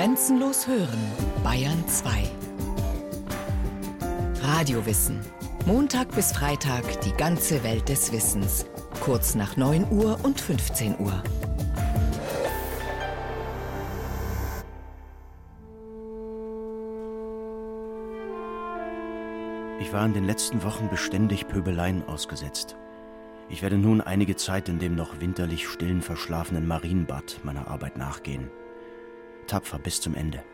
Grenzenlos hören, Bayern 2. Radiowissen. Montag bis Freitag die ganze Welt des Wissens. Kurz nach 9 Uhr und 15 Uhr. Ich war in den letzten Wochen beständig Pöbeleien ausgesetzt. Ich werde nun einige Zeit in dem noch winterlich stillen, verschlafenen Marienbad meiner Arbeit nachgehen. Tapfer bis zum Ende.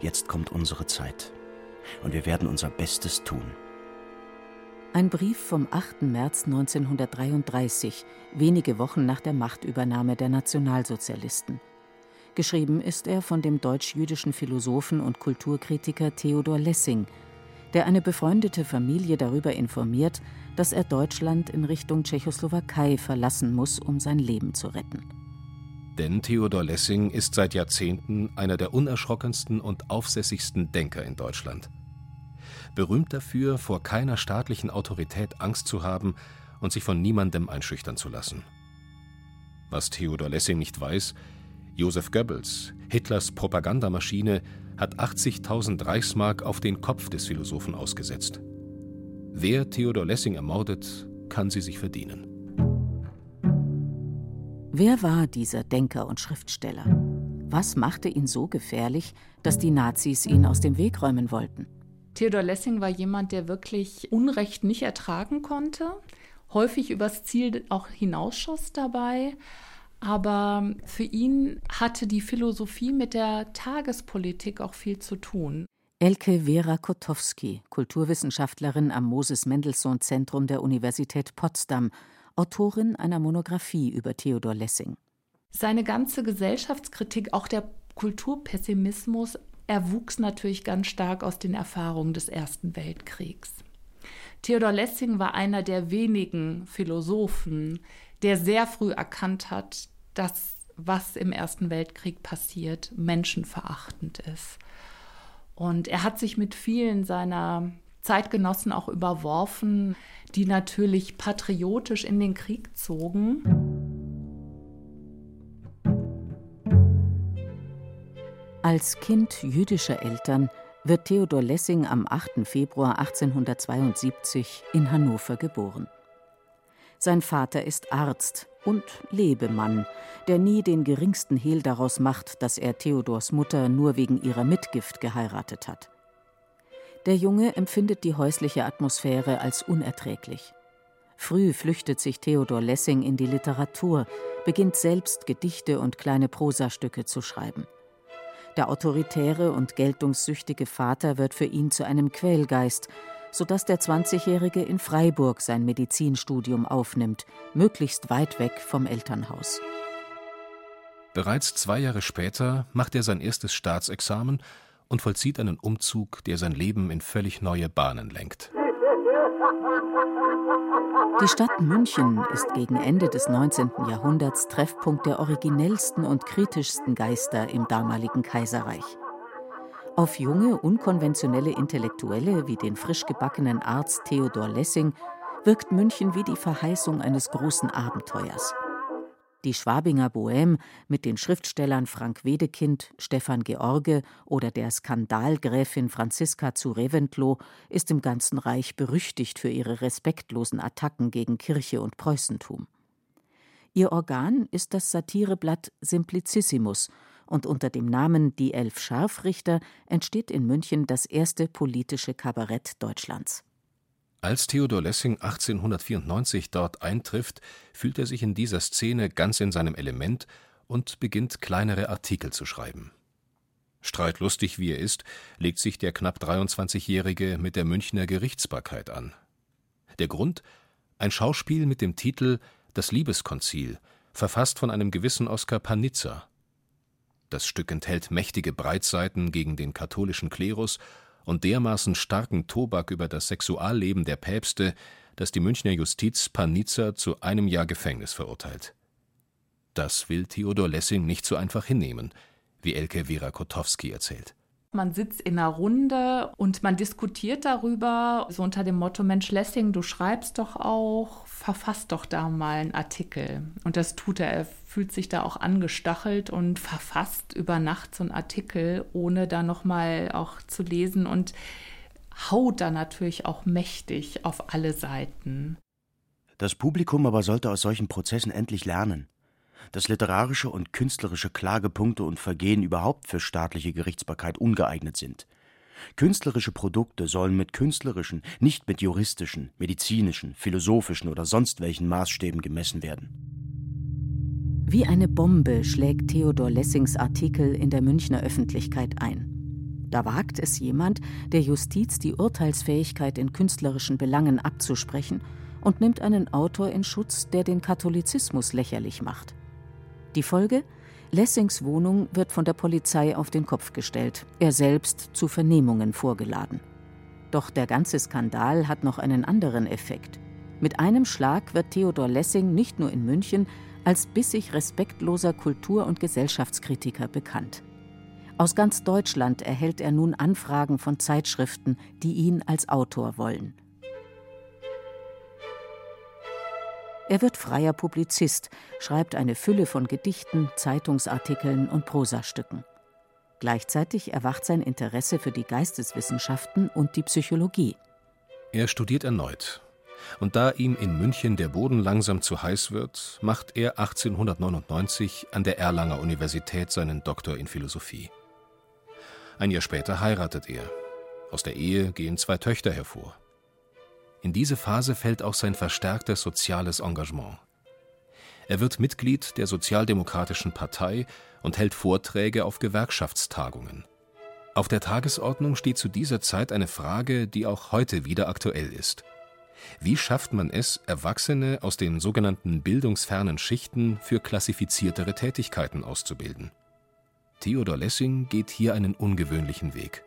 Jetzt kommt unsere Zeit. Und wir werden unser Bestes tun. Ein Brief vom 8. März 1933, wenige Wochen nach der Machtübernahme der Nationalsozialisten. Geschrieben ist er von dem deutsch-jüdischen Philosophen und Kulturkritiker Theodor Lessing, der eine befreundete Familie darüber informiert, dass er Deutschland in Richtung Tschechoslowakei verlassen muss, um sein Leben zu retten. Denn Theodor Lessing ist seit Jahrzehnten einer der unerschrockensten und aufsässigsten Denker in Deutschland. Berühmt dafür, vor keiner staatlichen Autorität Angst zu haben und sich von niemandem einschüchtern zu lassen. Was Theodor Lessing nicht weiß, Josef Goebbels, Hitlers Propagandamaschine, hat 80.000 Reichsmark auf den Kopf des Philosophen ausgesetzt. Wer Theodor Lessing ermordet, kann sie sich verdienen. Wer war dieser Denker und Schriftsteller? Was machte ihn so gefährlich, dass die Nazis ihn aus dem Weg räumen wollten? Theodor Lessing war jemand, der wirklich Unrecht nicht ertragen konnte, häufig übers Ziel auch hinausschoss dabei, aber für ihn hatte die Philosophie mit der Tagespolitik auch viel zu tun. Elke Vera Kotowski, Kulturwissenschaftlerin am Moses Mendelssohn Zentrum der Universität Potsdam, Autorin einer Monographie über Theodor Lessing. Seine ganze Gesellschaftskritik, auch der Kulturpessimismus, erwuchs natürlich ganz stark aus den Erfahrungen des Ersten Weltkriegs. Theodor Lessing war einer der wenigen Philosophen, der sehr früh erkannt hat, dass was im Ersten Weltkrieg passiert, menschenverachtend ist. Und er hat sich mit vielen seiner Zeitgenossen auch überworfen, die natürlich patriotisch in den Krieg zogen. Als Kind jüdischer Eltern wird Theodor Lessing am 8. Februar 1872 in Hannover geboren. Sein Vater ist Arzt und Lebemann, der nie den geringsten Hehl daraus macht, dass er Theodors Mutter nur wegen ihrer Mitgift geheiratet hat. Der Junge empfindet die häusliche Atmosphäre als unerträglich. Früh flüchtet sich Theodor Lessing in die Literatur, beginnt selbst Gedichte und kleine Prosastücke zu schreiben. Der autoritäre und geltungssüchtige Vater wird für ihn zu einem Quälgeist, sodass der 20-Jährige in Freiburg sein Medizinstudium aufnimmt, möglichst weit weg vom Elternhaus. Bereits zwei Jahre später macht er sein erstes Staatsexamen und vollzieht einen Umzug, der sein Leben in völlig neue Bahnen lenkt. Die Stadt München ist gegen Ende des 19. Jahrhunderts Treffpunkt der originellsten und kritischsten Geister im damaligen Kaiserreich. Auf junge, unkonventionelle Intellektuelle wie den frisch gebackenen Arzt Theodor Lessing wirkt München wie die Verheißung eines großen Abenteuers. Die Schwabinger Bohème mit den Schriftstellern Frank Wedekind, Stefan George oder der Skandalgräfin Franziska zu Reventlow ist im ganzen Reich berüchtigt für ihre respektlosen Attacken gegen Kirche und Preußentum. Ihr Organ ist das Satireblatt Simplicissimus und unter dem Namen Die Elf Scharfrichter entsteht in München das erste politische Kabarett Deutschlands. Als Theodor Lessing 1894 dort eintrifft, fühlt er sich in dieser Szene ganz in seinem Element und beginnt kleinere Artikel zu schreiben. Streitlustig wie er ist, legt sich der knapp 23-Jährige mit der Münchner Gerichtsbarkeit an. Der Grund? Ein Schauspiel mit dem Titel Das Liebeskonzil, verfasst von einem gewissen Oskar Panizza. Das Stück enthält mächtige Breitseiten gegen den katholischen Klerus und dermaßen starken Tobak über das Sexualleben der Päpste, dass die Münchner Justiz Panizza zu einem Jahr Gefängnis verurteilt. Das will Theodor Lessing nicht so einfach hinnehmen, wie Elke Vera Kotowski erzählt. Man sitzt in einer Runde und man diskutiert darüber, so unter dem Motto, Mensch Lessing, du schreibst doch auch, verfass doch da mal einen Artikel. Und das tut er. Er fühlt sich da auch angestachelt und verfasst über Nacht so einen Artikel, ohne da nochmal auch zu lesen und haut da natürlich auch mächtig auf alle Seiten. Das Publikum aber sollte aus solchen Prozessen endlich lernen, dass literarische und künstlerische Klagepunkte und Vergehen überhaupt für staatliche Gerichtsbarkeit ungeeignet sind. Künstlerische Produkte sollen mit künstlerischen, nicht mit juristischen, medizinischen, philosophischen oder sonst welchen Maßstäben gemessen werden. Wie eine Bombe schlägt Theodor Lessings Artikel in der Münchner Öffentlichkeit ein. Da wagt es jemand, der Justiz die Urteilsfähigkeit in künstlerischen Belangen abzusprechen und nimmt einen Autor in Schutz, der den Katholizismus lächerlich macht. Die Folge? Lessings Wohnung wird von der Polizei auf den Kopf gestellt, er selbst zu Vernehmungen vorgeladen. Doch der ganze Skandal hat noch einen anderen Effekt. Mit einem Schlag wird Theodor Lessing nicht nur in München als bissig respektloser Kultur- und Gesellschaftskritiker bekannt. Aus ganz Deutschland erhält er nun Anfragen von Zeitschriften, die ihn als Autor wollen. Er wird freier Publizist, schreibt eine Fülle von Gedichten, Zeitungsartikeln und Prosastücken. Gleichzeitig erwacht sein Interesse für die Geisteswissenschaften und die Psychologie. Er studiert erneut. Und da ihm in München der Boden langsam zu heiß wird, macht er 1899 an der Erlanger Universität seinen Doktor in Philosophie. Ein Jahr später heiratet er. Aus der Ehe gehen zwei Töchter hervor. In diese Phase fällt auch sein verstärktes soziales Engagement. Er wird Mitglied der Sozialdemokratischen Partei und hält Vorträge auf Gewerkschaftstagungen. Auf der Tagesordnung steht zu dieser Zeit eine Frage, die auch heute wieder aktuell ist. Wie schafft man es, Erwachsene aus den sogenannten bildungsfernen Schichten für klassifiziertere Tätigkeiten auszubilden? Theodor Lessing geht hier einen ungewöhnlichen Weg.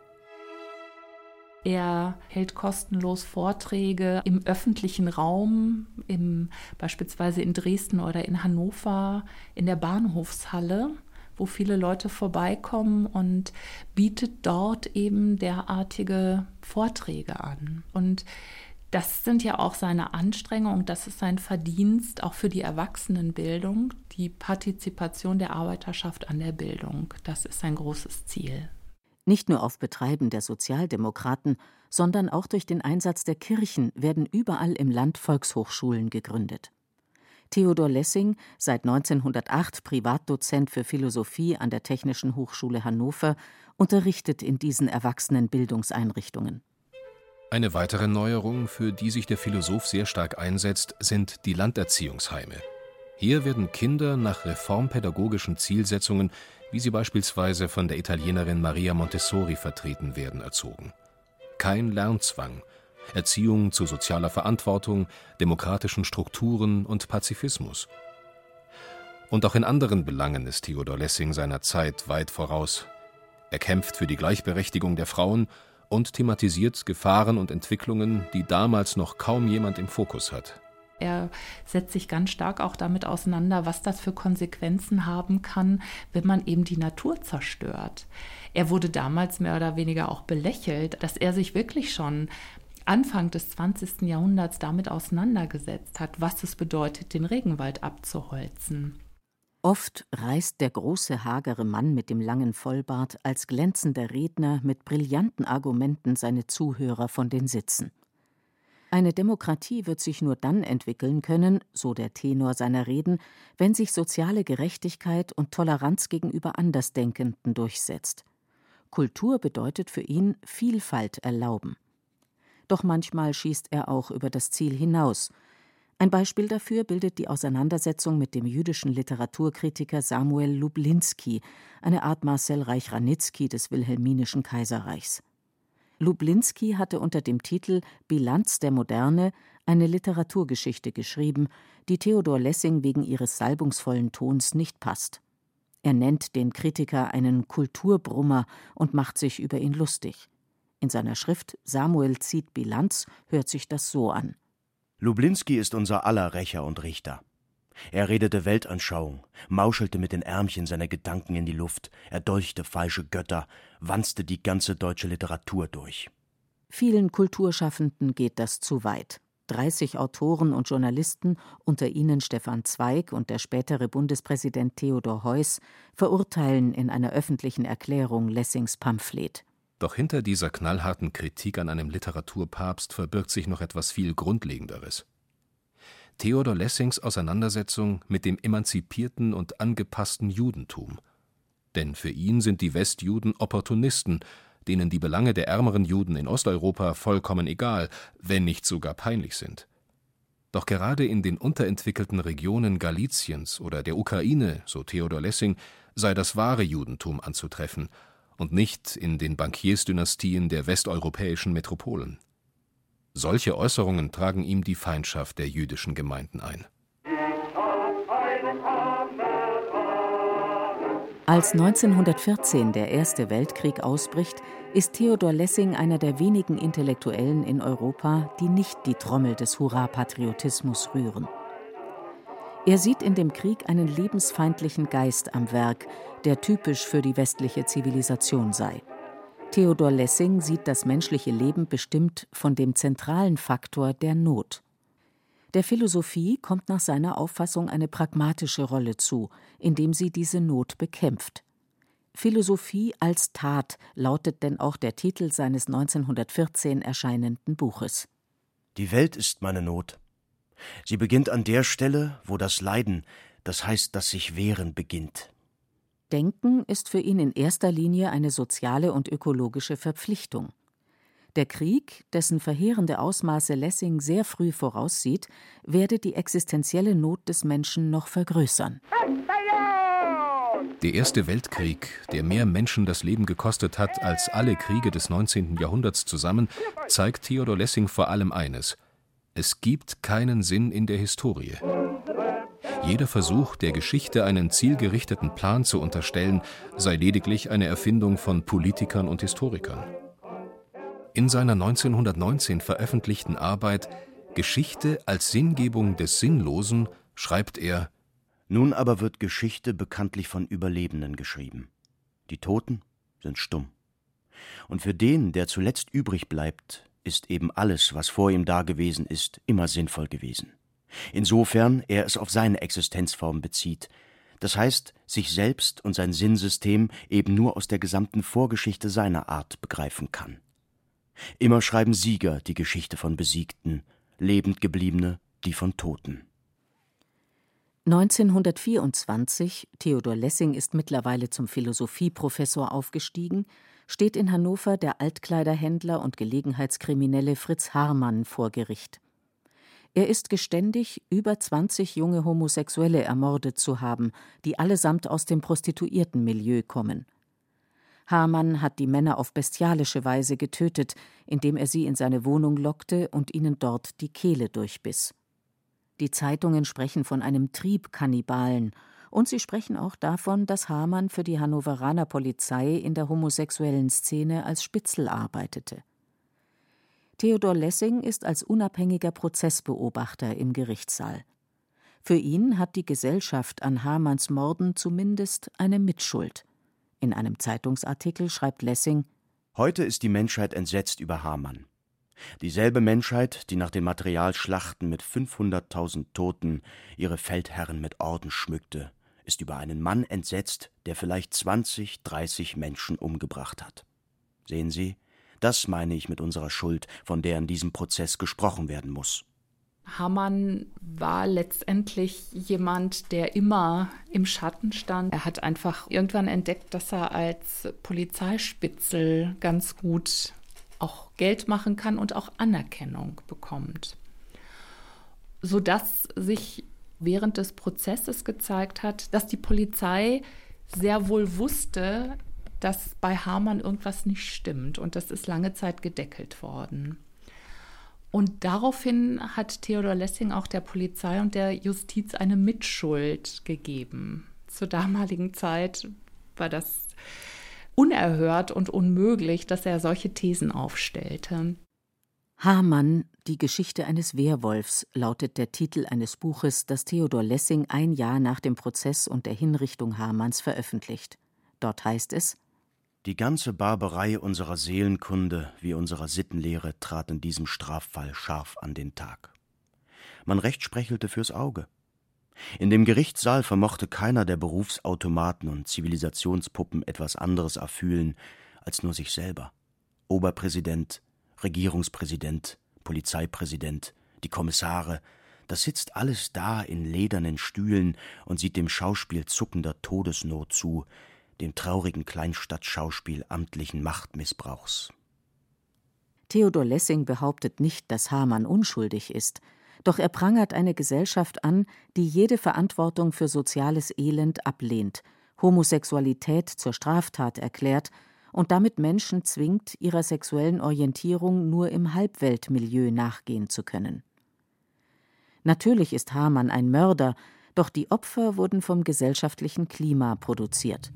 Er hält kostenlos Vorträge im öffentlichen Raum, im, beispielsweise in Dresden oder in Hannover, in der Bahnhofshalle, wo viele Leute vorbeikommen und bietet dort eben derartige Vorträge an. Und das sind ja auch seine Anstrengungen, das ist sein Verdienst auch für die Erwachsenenbildung, die Partizipation der Arbeiterschaft an der Bildung. Das ist sein großes Ziel nicht nur auf Betreiben der Sozialdemokraten, sondern auch durch den Einsatz der Kirchen werden überall im Land Volkshochschulen gegründet. Theodor Lessing, seit 1908 Privatdozent für Philosophie an der Technischen Hochschule Hannover, unterrichtet in diesen Erwachsenenbildungseinrichtungen. Eine weitere Neuerung, für die sich der Philosoph sehr stark einsetzt, sind die Landerziehungsheime. Hier werden Kinder nach reformpädagogischen Zielsetzungen wie sie beispielsweise von der Italienerin Maria Montessori vertreten werden, erzogen. Kein Lernzwang, Erziehung zu sozialer Verantwortung, demokratischen Strukturen und Pazifismus. Und auch in anderen Belangen ist Theodor Lessing seiner Zeit weit voraus. Er kämpft für die Gleichberechtigung der Frauen und thematisiert Gefahren und Entwicklungen, die damals noch kaum jemand im Fokus hat. Er setzt sich ganz stark auch damit auseinander, was das für Konsequenzen haben kann, wenn man eben die Natur zerstört. Er wurde damals mehr oder weniger auch belächelt, dass er sich wirklich schon Anfang des 20. Jahrhunderts damit auseinandergesetzt hat, was es bedeutet, den Regenwald abzuholzen. Oft reißt der große, hagere Mann mit dem langen Vollbart als glänzender Redner mit brillanten Argumenten seine Zuhörer von den Sitzen. Eine Demokratie wird sich nur dann entwickeln können, so der Tenor seiner Reden, wenn sich soziale Gerechtigkeit und Toleranz gegenüber Andersdenkenden durchsetzt. Kultur bedeutet für ihn Vielfalt erlauben. Doch manchmal schießt er auch über das Ziel hinaus. Ein Beispiel dafür bildet die Auseinandersetzung mit dem jüdischen Literaturkritiker Samuel Lublinski, eine Art Marcel Reich-Ranitzky des Wilhelminischen Kaiserreichs. Lublinski hatte unter dem Titel Bilanz der Moderne eine Literaturgeschichte geschrieben, die Theodor Lessing wegen ihres salbungsvollen Tons nicht passt. Er nennt den Kritiker einen Kulturbrummer und macht sich über ihn lustig. In seiner Schrift Samuel zieht Bilanz hört sich das so an. Lublinski ist unser aller Rächer und Richter. Er redete Weltanschauung, mauschelte mit den Ärmchen seiner Gedanken in die Luft, erdolchte falsche Götter, wanzte die ganze deutsche Literatur durch. Vielen Kulturschaffenden geht das zu weit. 30 Autoren und Journalisten, unter ihnen Stefan Zweig und der spätere Bundespräsident Theodor Heuss, verurteilen in einer öffentlichen Erklärung Lessings Pamphlet. Doch hinter dieser knallharten Kritik an einem Literaturpapst verbirgt sich noch etwas viel Grundlegenderes. Theodor Lessings Auseinandersetzung mit dem emanzipierten und angepassten Judentum. Denn für ihn sind die Westjuden Opportunisten, denen die Belange der ärmeren Juden in Osteuropa vollkommen egal, wenn nicht sogar peinlich sind. Doch gerade in den unterentwickelten Regionen Galiciens oder der Ukraine, so Theodor Lessing, sei das wahre Judentum anzutreffen und nicht in den Bankiersdynastien der westeuropäischen Metropolen. Solche Äußerungen tragen ihm die Feindschaft der jüdischen Gemeinden ein. Als 1914 der Erste Weltkrieg ausbricht, ist Theodor Lessing einer der wenigen Intellektuellen in Europa, die nicht die Trommel des Hurra-Patriotismus rühren. Er sieht in dem Krieg einen lebensfeindlichen Geist am Werk, der typisch für die westliche Zivilisation sei. Theodor Lessing sieht das menschliche Leben bestimmt von dem zentralen Faktor der Not. Der Philosophie kommt nach seiner Auffassung eine pragmatische Rolle zu, indem sie diese Not bekämpft. Philosophie als Tat lautet denn auch der Titel seines 1914 erscheinenden Buches. Die Welt ist meine Not. Sie beginnt an der Stelle, wo das Leiden, das heißt das sich wehren, beginnt. Denken ist für ihn in erster Linie eine soziale und ökologische Verpflichtung. Der Krieg, dessen verheerende Ausmaße Lessing sehr früh voraussieht, werde die existenzielle Not des Menschen noch vergrößern. Der Erste Weltkrieg, der mehr Menschen das Leben gekostet hat als alle Kriege des 19. Jahrhunderts zusammen, zeigt Theodor Lessing vor allem eines: Es gibt keinen Sinn in der Historie. Jeder Versuch, der Geschichte einen zielgerichteten Plan zu unterstellen, sei lediglich eine Erfindung von Politikern und Historikern. In seiner 1919 veröffentlichten Arbeit Geschichte als Sinngebung des Sinnlosen schreibt er Nun aber wird Geschichte bekanntlich von Überlebenden geschrieben. Die Toten sind stumm. Und für den, der zuletzt übrig bleibt, ist eben alles, was vor ihm dagewesen ist, immer sinnvoll gewesen insofern er es auf seine Existenzform bezieht, das heißt sich selbst und sein Sinnsystem eben nur aus der gesamten Vorgeschichte seiner Art begreifen kann. Immer schreiben Sieger die Geschichte von Besiegten, lebend gebliebene die von Toten. 1924, Theodor Lessing ist mittlerweile zum Philosophieprofessor aufgestiegen, steht in Hannover der Altkleiderhändler und Gelegenheitskriminelle Fritz Haarmann vor Gericht. Er ist geständig, über 20 junge Homosexuelle ermordet zu haben, die allesamt aus dem Prostituiertenmilieu kommen. Hamann hat die Männer auf bestialische Weise getötet, indem er sie in seine Wohnung lockte und ihnen dort die Kehle durchbiss. Die Zeitungen sprechen von einem Triebkannibalen, und sie sprechen auch davon, dass Hamann für die Hannoveraner Polizei in der homosexuellen Szene als Spitzel arbeitete. Theodor Lessing ist als unabhängiger Prozessbeobachter im Gerichtssaal. Für ihn hat die Gesellschaft an Hamanns Morden zumindest eine Mitschuld. In einem Zeitungsartikel schreibt Lessing: Heute ist die Menschheit entsetzt über Hamann. Dieselbe Menschheit, die nach den Materialschlachten mit 500.000 Toten ihre Feldherren mit Orden schmückte, ist über einen Mann entsetzt, der vielleicht 20, 30 Menschen umgebracht hat. Sehen Sie, das meine ich mit unserer Schuld, von der in diesem Prozess gesprochen werden muss. Hamann war letztendlich jemand, der immer im Schatten stand. Er hat einfach irgendwann entdeckt, dass er als Polizeispitzel ganz gut auch Geld machen kann und auch Anerkennung bekommt. Sodass sich während des Prozesses gezeigt hat, dass die Polizei sehr wohl wusste, dass bei Hamann irgendwas nicht stimmt und das ist lange Zeit gedeckelt worden. Und daraufhin hat Theodor Lessing auch der Polizei und der Justiz eine Mitschuld gegeben. Zur damaligen Zeit war das unerhört und unmöglich, dass er solche Thesen aufstellte. Hamann, die Geschichte eines Wehrwolfs, lautet der Titel eines Buches, das Theodor Lessing ein Jahr nach dem Prozess und der Hinrichtung Hamanns veröffentlicht. Dort heißt es Die ganze Barbarei unserer Seelenkunde wie unserer Sittenlehre trat in diesem Straffall scharf an den Tag. Man rechtsprechelte fürs Auge. In dem Gerichtssaal vermochte keiner der Berufsautomaten und Zivilisationspuppen etwas anderes erfühlen als nur sich selber. Oberpräsident, Regierungspräsident, Polizeipräsident, die Kommissare, das sitzt alles da in ledernen Stühlen und sieht dem Schauspiel zuckender Todesnot zu, dem traurigen Kleinstadtschauspiel amtlichen Machtmissbrauchs. Theodor Lessing behauptet nicht, dass Hamann unschuldig ist, doch er prangert eine Gesellschaft an, die jede Verantwortung für soziales Elend ablehnt, Homosexualität zur Straftat erklärt und damit Menschen zwingt, ihrer sexuellen Orientierung nur im Halbweltmilieu nachgehen zu können. Natürlich ist Hamann ein Mörder, doch die Opfer wurden vom gesellschaftlichen Klima produziert.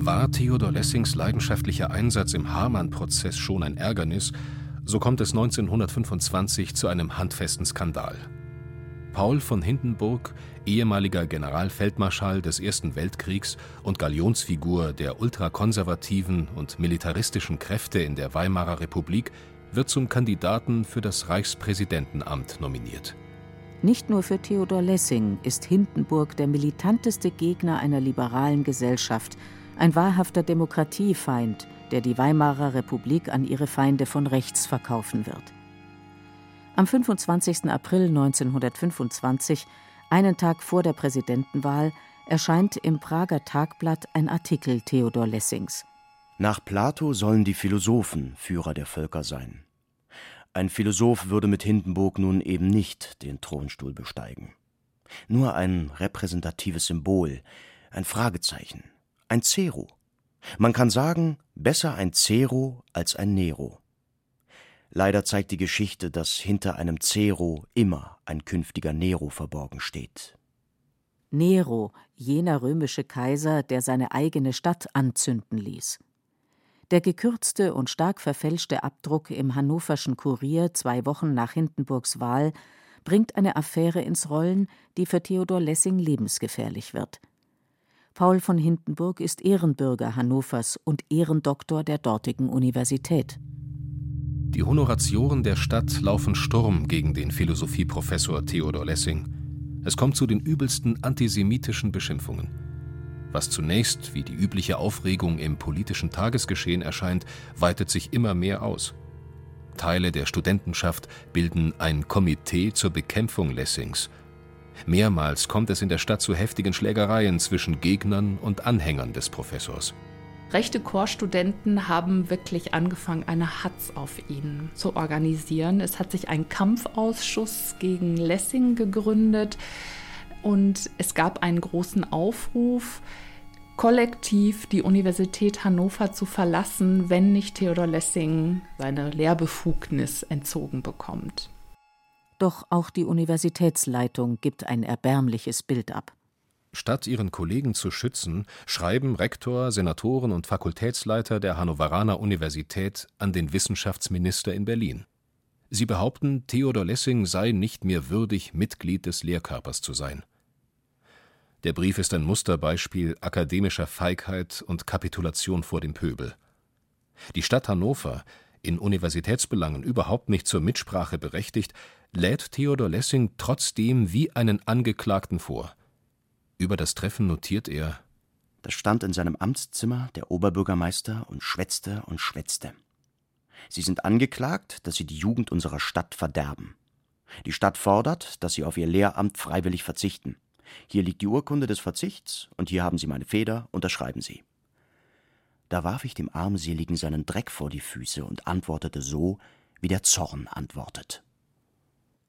War Theodor Lessings leidenschaftlicher Einsatz im Hamann-Prozess schon ein Ärgernis, so kommt es 1925 zu einem handfesten Skandal. Paul von Hindenburg, ehemaliger Generalfeldmarschall des Ersten Weltkriegs und Galionsfigur der ultrakonservativen und militaristischen Kräfte in der Weimarer Republik, wird zum Kandidaten für das Reichspräsidentenamt nominiert. Nicht nur für Theodor Lessing ist Hindenburg der militanteste Gegner einer liberalen Gesellschaft, ein wahrhafter Demokratiefeind, der die Weimarer Republik an ihre Feinde von rechts verkaufen wird. Am 25. April 1925, einen Tag vor der Präsidentenwahl, erscheint im Prager Tagblatt ein Artikel Theodor Lessings. Nach Plato sollen die Philosophen Führer der Völker sein. Ein Philosoph würde mit Hindenburg nun eben nicht den Thronstuhl besteigen. Nur ein repräsentatives Symbol, ein Fragezeichen, ein Zero. Man kann sagen, besser ein Zero als ein Nero. Leider zeigt die Geschichte, dass hinter einem Zero immer ein künftiger Nero verborgen steht. Nero, jener römische Kaiser, der seine eigene Stadt anzünden ließ. Der gekürzte und stark verfälschte Abdruck im Hannoverschen Kurier zwei Wochen nach Hindenburgs Wahl bringt eine Affäre ins Rollen, die für Theodor Lessing lebensgefährlich wird. Paul von Hindenburg ist Ehrenbürger Hannovers und Ehrendoktor der dortigen Universität. Die Honoratioren der Stadt laufen Sturm gegen den Philosophieprofessor Theodor Lessing. Es kommt zu den übelsten antisemitischen Beschimpfungen. Was zunächst wie die übliche Aufregung im politischen Tagesgeschehen erscheint, weitet sich immer mehr aus. Teile der Studentenschaft bilden ein Komitee zur Bekämpfung Lessings. Mehrmals kommt es in der Stadt zu heftigen Schlägereien zwischen Gegnern und Anhängern des Professors. Rechte Chorstudenten haben wirklich angefangen, eine Hatz auf ihn zu organisieren. Es hat sich ein Kampfausschuss gegen Lessing gegründet und es gab einen großen Aufruf, kollektiv die Universität Hannover zu verlassen, wenn nicht Theodor Lessing seine Lehrbefugnis entzogen bekommt. Doch auch die Universitätsleitung gibt ein erbärmliches Bild ab. Statt ihren Kollegen zu schützen, schreiben Rektor, Senatoren und Fakultätsleiter der Hannoveraner Universität an den Wissenschaftsminister in Berlin. Sie behaupten, Theodor Lessing sei nicht mehr würdig, Mitglied des Lehrkörpers zu sein. Der Brief ist ein Musterbeispiel akademischer Feigheit und Kapitulation vor dem Pöbel. Die Stadt Hannover, in Universitätsbelangen überhaupt nicht zur Mitsprache berechtigt, lädt Theodor Lessing trotzdem wie einen Angeklagten vor. Über das Treffen notiert er Da stand in seinem Amtszimmer der Oberbürgermeister und schwätzte und schwätzte. Sie sind angeklagt, dass sie die Jugend unserer Stadt verderben. Die Stadt fordert, dass sie auf ihr Lehramt freiwillig verzichten. Hier liegt die Urkunde des Verzichts, und hier haben Sie meine Feder, unterschreiben Sie. Da warf ich dem Armseligen seinen Dreck vor die Füße und antwortete so, wie der Zorn antwortet.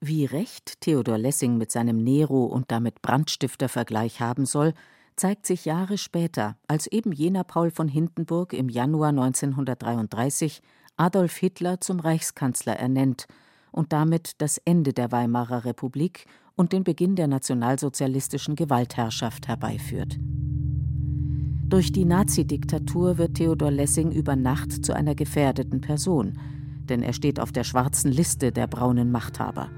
Wie recht Theodor Lessing mit seinem Nero und damit Brandstifter-Vergleich haben soll, zeigt sich Jahre später, als eben jener Paul von Hindenburg im Januar 1933 Adolf Hitler zum Reichskanzler ernennt und damit das Ende der Weimarer Republik und den Beginn der nationalsozialistischen Gewaltherrschaft herbeiführt. Durch die Nazidiktatur wird Theodor Lessing über Nacht zu einer gefährdeten Person, denn er steht auf der schwarzen Liste der braunen Machthaber.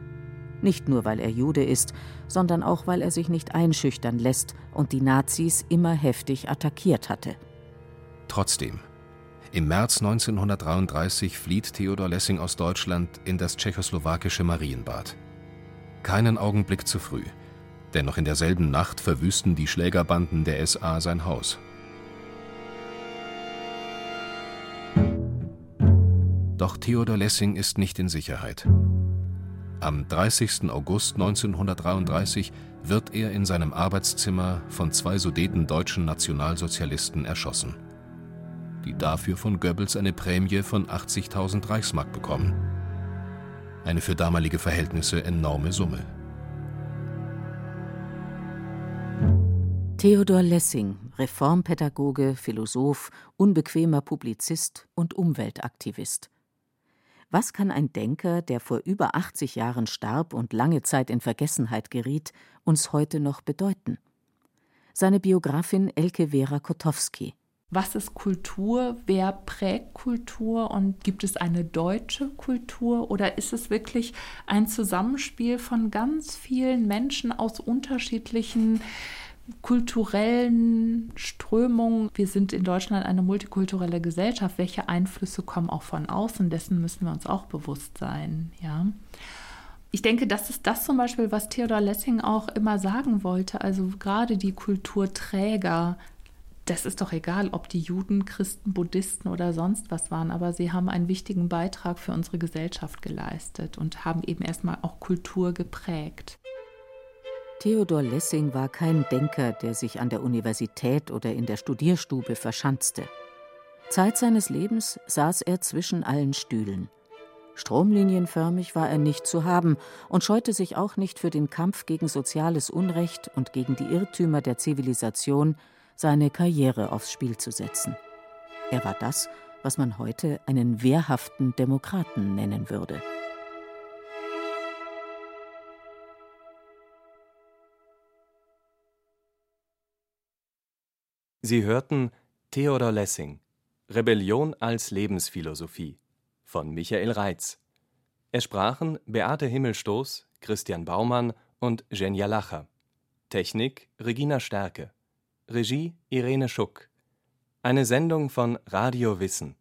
Nicht nur, weil er Jude ist, sondern auch, weil er sich nicht einschüchtern lässt und die Nazis immer heftig attackiert hatte. Trotzdem, im März 1933 flieht Theodor Lessing aus Deutschland in das tschechoslowakische Marienbad. Keinen Augenblick zu früh, denn noch in derselben Nacht verwüsten die Schlägerbanden der SA sein Haus. Doch Theodor Lessing ist nicht in Sicherheit. Am 30. August 1933 wird er in seinem Arbeitszimmer von zwei Sudeten-deutschen Nationalsozialisten erschossen, die dafür von Goebbels eine Prämie von 80.000 Reichsmark bekommen. Eine für damalige Verhältnisse enorme Summe. Theodor Lessing, Reformpädagoge, Philosoph, unbequemer Publizist und Umweltaktivist. Was kann ein Denker, der vor über 80 Jahren starb und lange Zeit in Vergessenheit geriet, uns heute noch bedeuten? Seine Biografin Elke Vera Kotowski. Was ist Kultur? Wer prägt Kultur? Und gibt es eine deutsche Kultur? Oder ist es wirklich ein Zusammenspiel von ganz vielen Menschen aus unterschiedlichen kulturellen Strömungen. Wir sind in Deutschland eine multikulturelle Gesellschaft. Welche Einflüsse kommen auch von außen? Dessen müssen wir uns auch bewusst sein. Ja. Ich denke, das ist das zum Beispiel, was Theodor Lessing auch immer sagen wollte. Also gerade die Kulturträger, das ist doch egal, ob die Juden, Christen, Buddhisten oder sonst was waren, aber sie haben einen wichtigen Beitrag für unsere Gesellschaft geleistet und haben eben erstmal auch Kultur geprägt. Theodor Lessing war kein Denker, der sich an der Universität oder in der Studierstube verschanzte. Zeit seines Lebens saß er zwischen allen Stühlen. Stromlinienförmig war er nicht zu haben und scheute sich auch nicht für den Kampf gegen soziales Unrecht und gegen die Irrtümer der Zivilisation, seine Karriere aufs Spiel zu setzen. Er war das, was man heute einen wehrhaften Demokraten nennen würde. Sie hörten Theodor Lessing Rebellion als Lebensphilosophie von Michael Reitz. Es sprachen Beate Himmelstoß, Christian Baumann und Jenja Lacher. Technik Regina Stärke. Regie Irene Schuck. Eine Sendung von Radio Wissen.